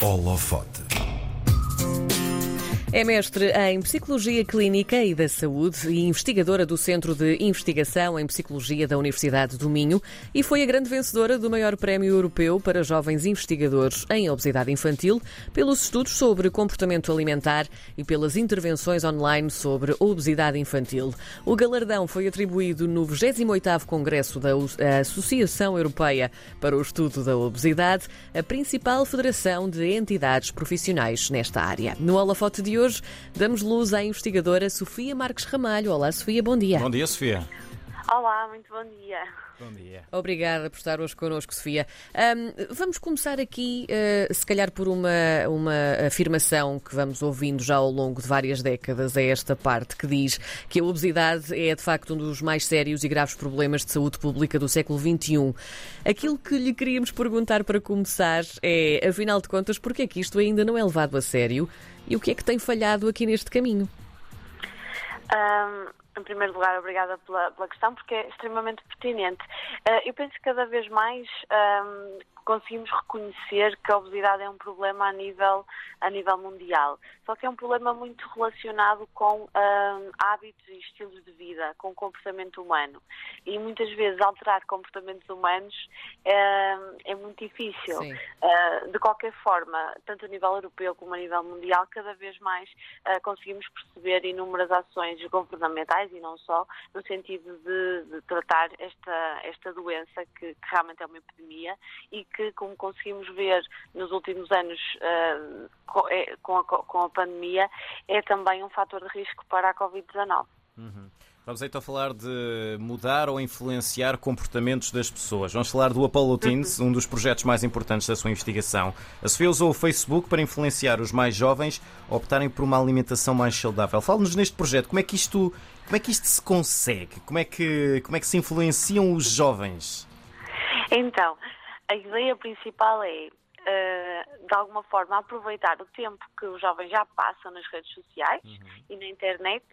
Holofote. É mestre em Psicologia Clínica e da Saúde e investigadora do Centro de Investigação em Psicologia da Universidade do Minho e foi a grande vencedora do maior prémio europeu para jovens investigadores em obesidade infantil pelos estudos sobre comportamento alimentar e pelas intervenções online sobre obesidade infantil. O galardão foi atribuído no 28º Congresso da Associação Europeia para o Estudo da Obesidade, a principal federação de entidades profissionais nesta área. No holofote de hoje, damos luz à investigadora Sofia Marques Ramalho. Olá, Sofia, bom dia. Bom dia, Sofia. Olá, muito bom dia. Bom dia. Obrigada por estar hoje connosco, Sofia. Um, vamos começar aqui, uh, se calhar, por uma, uma afirmação que vamos ouvindo já ao longo de várias décadas, é esta parte que diz que a obesidade é, de facto, um dos mais sérios e graves problemas de saúde pública do século XXI. Aquilo que lhe queríamos perguntar para começar é, afinal de contas, porquê é que isto ainda não é levado a sério e o que é que tem falhado aqui neste caminho? Um, em primeiro lugar, obrigada pela, pela, questão, porque é extremamente pertinente. Uh, eu penso que cada vez mais um, conseguimos reconhecer que a obesidade é um problema a nível, a nível mundial. Só que é um problema muito relacionado com uh, hábitos e estilos de vida, com comportamento humano. E muitas vezes alterar comportamentos humanos uh, é muito difícil. Uh, de qualquer forma, tanto a nível europeu como a nível mundial, cada vez mais conseguimos perceber inúmeras ações governamentais e não só, no sentido de, de tratar esta, esta doença que, que realmente é uma epidemia e que, como conseguimos ver nos últimos anos uh, com, a, com, a, pandemia, é também um fator de risco para a Covid-19. Uhum. Vamos então falar de mudar ou influenciar comportamentos das pessoas. Vamos falar do Apollo Teens, um dos projetos mais importantes da sua investigação. A Sofia usou o Facebook para influenciar os mais jovens a optarem por uma alimentação mais saudável. Fale-nos neste projeto, como é que isto, como é que isto se consegue? Como é que, como é que se influenciam os jovens? Então, a ideia principal é, uh, de alguma forma, aproveitar o tempo que os jovens já passam nas redes sociais uhum. e na internet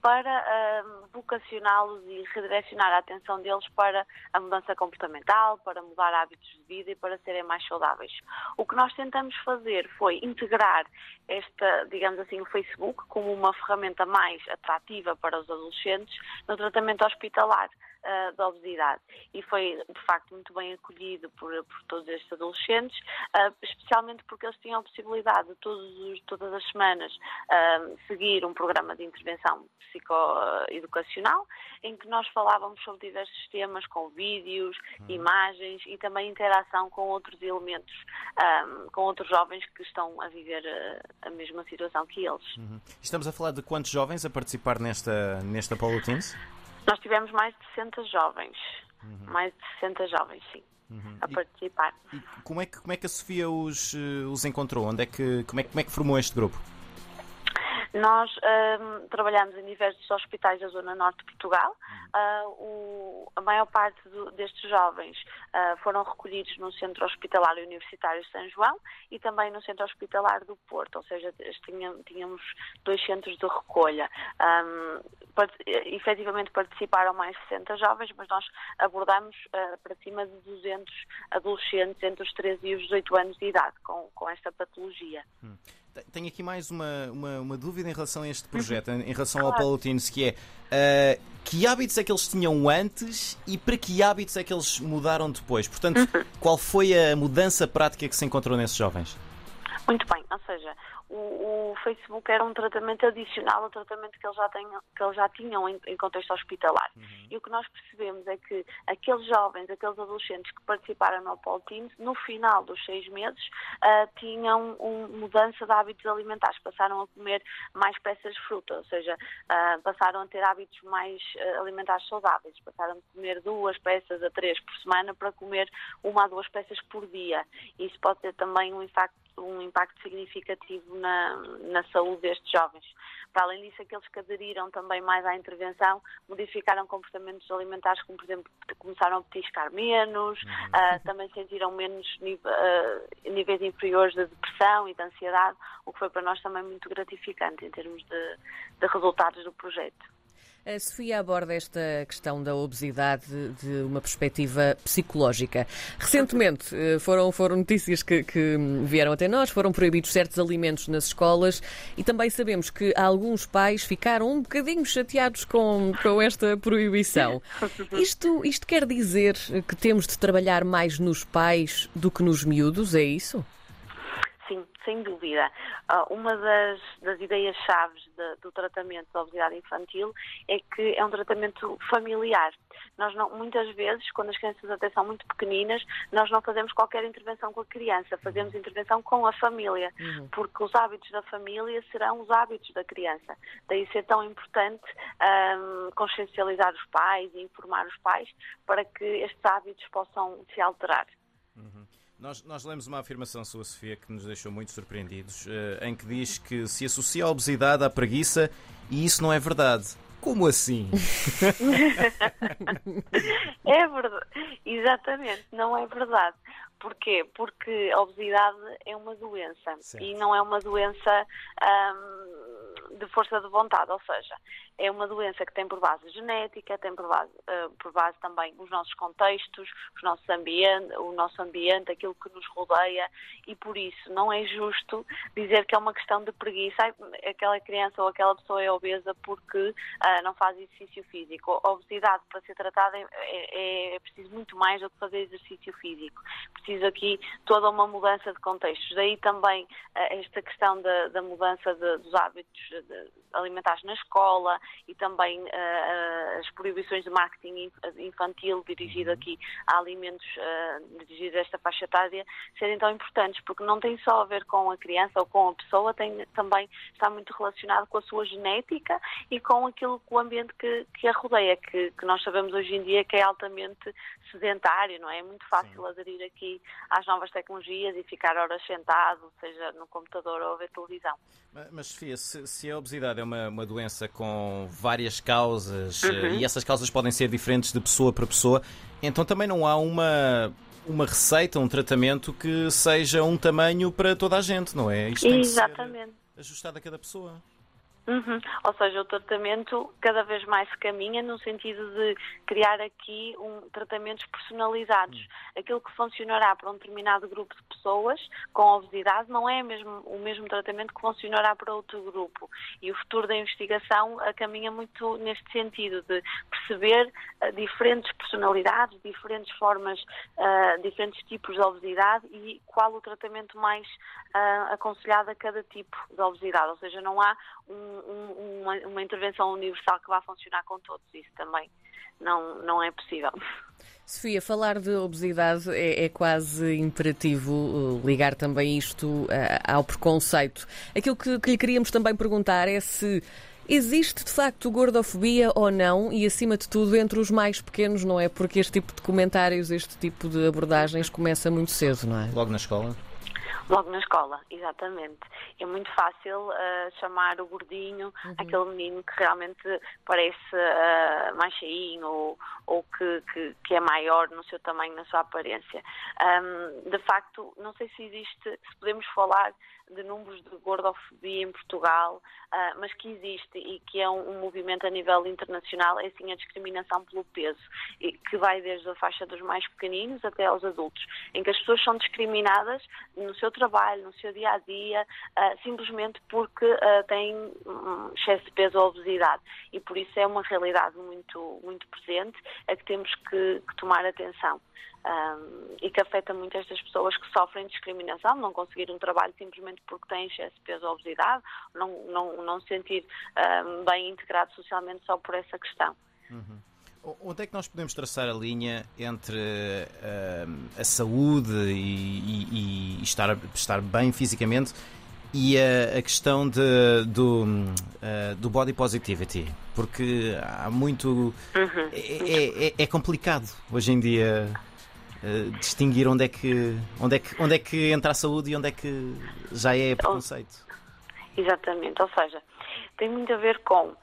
para uh, vocacioná-los e redirecionar a atenção deles para a mudança comportamental, para mudar hábitos de vida e para serem mais saudáveis. O que nós tentamos fazer foi integrar esta, digamos assim, o Facebook como uma ferramenta mais atrativa para os adolescentes no tratamento hospitalar uh, da obesidade. E foi, de facto, muito bem acolhido por, por todos estes adolescentes, uh, especialmente porque eles tinham a possibilidade de todos, todas as semanas uh, seguir um programa de intervenção psicoeducacional, em que nós falávamos sobre diversos temas, com vídeos, uhum. imagens e também interação com outros elementos, um, com outros jovens que estão a viver a, a mesma situação que eles. Uhum. Estamos a falar de quantos jovens a participar nesta, nesta Apollo Teens? Nós tivemos mais de 60 jovens, uhum. mais de 60 jovens, sim. Uhum. a participar. E, e como, é que, como é que a Sofia os, uh, os encontrou? Onde é que, como, é, como é que formou este grupo? Nós um, trabalhamos em diversos hospitais da Zona Norte de Portugal. Uh, o, a maior parte do, destes jovens uh, foram recolhidos no Centro Hospitalar Universitário de São João e também no Centro Hospitalar do Porto, ou seja, tínhamos, dois centros de recolha. Um, part, efetivamente participaram mais de 60 jovens, mas nós abordamos uh, para cima de 200 adolescentes entre os 13 e os 18 anos de idade com, com esta patologia. Hum. Tenho aqui mais uma, uma, uma, dúvida em relação a este projeto, em relação ao Paulo Tines, que é uh, que hábitos é que eles tinham antes e para que hábitos é que eles mudaram depois? Portanto, uhum. qual foi a mudança prática que se encontrou nesses jovens? Muito bem, ou seja, o, o, Facebook era um tratamento adicional ao tratamento que eles já, tenham, que eles já tinham em, em contexto hospitalar. Uhum. E o que nós percebemos é que aqueles jovens, aqueles adolescentes que participaram no Apollo Teams, no final dos seis meses, uh, tinham uma mudança de hábitos alimentares, passaram a comer mais peças de fruta, ou seja, uh, passaram a ter hábitos mais uh, alimentares saudáveis, passaram a comer duas peças a três por semana para comer uma a duas peças por dia. Isso pode ter também um impacto um impacto significativo na, na saúde destes jovens. Para além disso, aqueles que aderiram também mais à intervenção modificaram comportamentos alimentares, como por exemplo, começaram a petiscar menos, uhum. uh, também sentiram menos uh, níveis inferiores de depressão e de ansiedade, o que foi para nós também muito gratificante em termos de, de resultados do projeto. A Sofia aborda esta questão da obesidade de uma perspectiva psicológica. Recentemente eh, foram, foram notícias que, que, vieram até nós, foram proibidos certos alimentos nas escolas e também sabemos que alguns pais ficaram um bocadinho chateados com, com esta proibição. Isto, isto quer dizer que temos de trabalhar mais nos pais do que nos miúdos, é isso? Sem dúvida. Uh, uma das, das ideias-chave do tratamento da obesidade infantil é que é um tratamento familiar. Nós não, muitas vezes, quando as crianças até são muito pequeninas, nós não fazemos qualquer intervenção com a criança, fazemos intervenção com a família, uhum. porque os hábitos da família serão os hábitos da criança. Daí ser tão importante um, consciencializar os pais e informar os pais para que estes hábitos possam se alterar. Uhum. Nós, nós lemos uma afirmação sua, Sofia, que nos deixou muito surpreendidos, uh, em que diz que se associa a obesidade à preguiça e isso não é verdade. Como assim? é verdade, exatamente, não é verdade. Porquê? Porque a obesidade é uma doença certo. e não é uma doença hum, de força de vontade, ou seja, é uma doença que tem por base genética, tem por base, uh, por base também os nossos contextos, os nossos ambiente, o nosso ambiente, aquilo que nos rodeia e por isso não é justo dizer que é uma questão de preguiça, aquela criança ou aquela pessoa é obesa porque uh, não faz exercício físico. A obesidade para ser tratada é, é, é preciso muito mais do que fazer exercício físico. Preciso aqui toda uma mudança de contextos. Daí também uh, esta questão da, da mudança de, dos hábitos alimentares na escola, e também uh, as proibições de marketing infantil dirigido uhum. aqui a alimentos uh, dirigidos a esta faixa etária serem tão importantes, porque não tem só a ver com a criança ou com a pessoa, tem, também está muito relacionado com a sua genética e com aquilo, com o ambiente que, que a rodeia, que, que nós sabemos hoje em dia que é altamente sedentário, não é? É muito fácil Sim. aderir aqui às novas tecnologias e ficar horas sentado, seja no computador ou a ver televisão. Mas, mas Sofia, se, se, a obesidade é uma, uma doença com várias causas uhum. e essas causas podem ser diferentes de pessoa para pessoa, então também não há uma uma receita, um tratamento que seja um tamanho para toda a gente, não é? Isto Exatamente. ajustado a cada pessoa. Uhum. Ou seja, o tratamento cada vez mais se caminha no sentido de criar aqui um, tratamentos personalizados. Uhum. Aquilo que funcionará para um determinado grupo de pessoas com obesidade não é mesmo, o mesmo tratamento que funcionará para outro grupo. E o futuro da investigação uh, caminha muito neste sentido de perceber uh, diferentes personalidades, diferentes formas, uh, diferentes tipos de obesidade e qual o tratamento mais aconselhado a cada tipo de obesidade. Ou seja, não há um um, uma, uma, intervenção universal que vá funcionar com todos. Isso também não, não é possível. Sofia, falar de obesidade é, é quase imperativo uh, ligar também isto uh, ao preconceito. Aquilo que, que lhe queríamos também perguntar é se Existe de facto gordofobia ou não e, acima de tudo, entre os mais pequenos, não é? Porque este tipo de comentários, este tipo de abordagens começa muito cedo, não é? Logo na escola? Logo na escola, exatamente. É muito fácil uh, chamar o gordinho uhum. aquele menino que realmente parece uh, mais cheinho ou, ou que, que, que, é maior no seu tamanho, na sua aparência. Um, de facto, não sei se existe, se podemos falar de números de gordofobia em Portugal, uh, mas que existe e que é um, um, movimento a nível internacional, é assim a discriminação pelo peso, e que vai desde a faixa dos mais pequeninos até aos adultos, em que as pessoas são discriminadas no seu trabalho, no seu dia a dia, uh, simplesmente porque uh, têm um excesso de peso ou obesidade. E por isso é uma realidade muito, muito presente, a que temos que, que tomar atenção um, e que afeta muito estas pessoas que sofrem discriminação, não conseguir um trabalho simplesmente porque têm excesso de peso ou obesidade, não, não, não se sentir um, bem integrado socialmente só por essa questão. Uhum. Onde é que nós podemos traçar a linha entre uh, a saúde e, e, e, estar, estar bem fisicamente e a, a questão de, do, uh, do body positivity? Porque há muito. Uhum. É, é, é complicado hoje em dia uh, distinguir onde é, que, onde, é que, onde é que entra a saúde e onde é que já é preconceito. Exatamente, ou seja, tem muito a ver com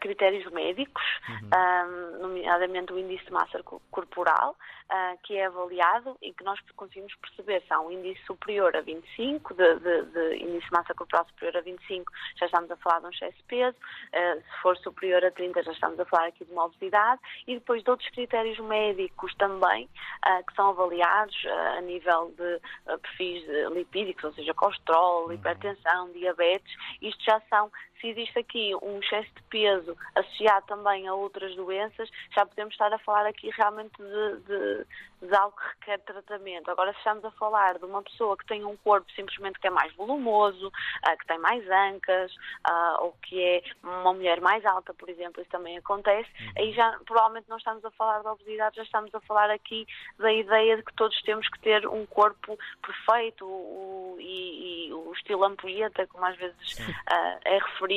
critérios médicos, uhum. um, nomeadamente o índice de massa corporal, uh, que é avaliado e que nós conseguimos perceber se há um índice superior a 25, de, de, de índice de massa corporal superior a 25, já estamos a falar de um excesso de peso, uh, se for superior a 30, já estamos a falar aqui de uma obesidade, e depois de outros critérios médicos também, uh, que são avaliados a nível de perfis lipídicos, ou seja, colesterol, uhum. hipertensão, diabetes, isto já são se existe aqui um excesso de peso associado também a outras doenças, já podemos estar a falar aqui realmente de, de, de algo que requer tratamento. Agora, se estamos a falar de uma pessoa que tem um corpo simplesmente que é mais volumoso, uh, que tem mais ancas, uh, ou que é uma mulher mais alta, por exemplo, isso também acontece, uhum. aí já provavelmente não estamos a falar de obesidade, já estamos a falar aqui da ideia de que todos temos que ter um corpo perfeito o, e, e, o estilo ampulheta, como às vezes uh, é referido,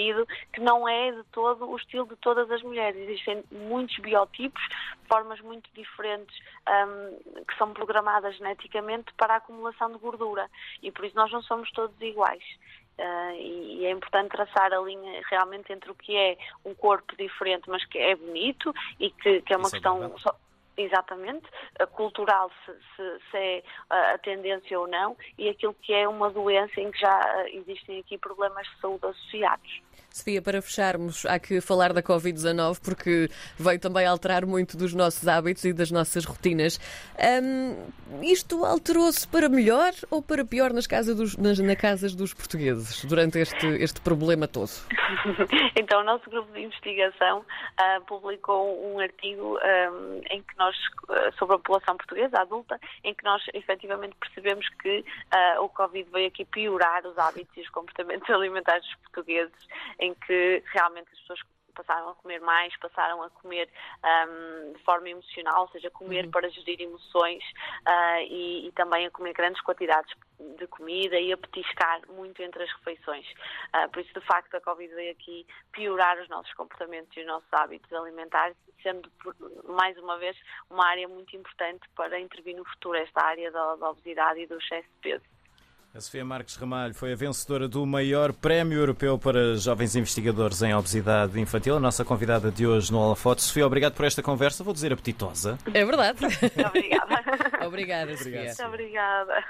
que não é de todo o estilo de todas as mulheres. Existem muitos biotipos, formas muito diferentes um, que são programadas geneticamente para a acumulação de gordura e por isso nós não somos todos iguais. Uh, e, é importante traçar a linha realmente entre o que é um corpo diferente, mas que é bonito e que, que é uma questão. Exatamente, cultural, se, se, se, é a tendência ou não, e aquilo que é uma doença em que já existem aqui problemas de saúde associados. Sofia, para fecharmos, há que falar da Covid-19 porque veio também alterar muito dos nossos hábitos e das nossas rotinas. Um, isto alterou-se para melhor ou para pior nas casas dos, nas, casas dos portugueses durante este, este problema todo? então, o nosso grupo de investigação uh, publicou um artigo um, em que nós, uh, sobre a população portuguesa adulta, em que nós efetivamente percebemos que uh, o Covid veio aqui piorar os hábitos e os comportamentos alimentares dos portugueses em que realmente as pessoas passaram a comer mais, passaram a comer um, de forma emocional, ou seja, comer uhum. para gerir emoções uh, e, e, também a comer grandes quantidades de comida e a petiscar muito entre as refeições. Uh, por isso, de facto, a Covid veio aqui piorar os nossos comportamentos e os nossos hábitos alimentares, sendo, mais uma vez, uma área muito importante para intervir no futuro, esta área da, da obesidade e do excesso de peso. A Sofia Marques Ramalho foi a vencedora do maior prémio europeu para jovens investigadores em obesidade infantil, a nossa convidada de hoje no Holofote. Sofia, obrigado por esta conversa, vou dizer apetitosa. É verdade. Obrigada. Obrigada, Sofia. Muito obrigada.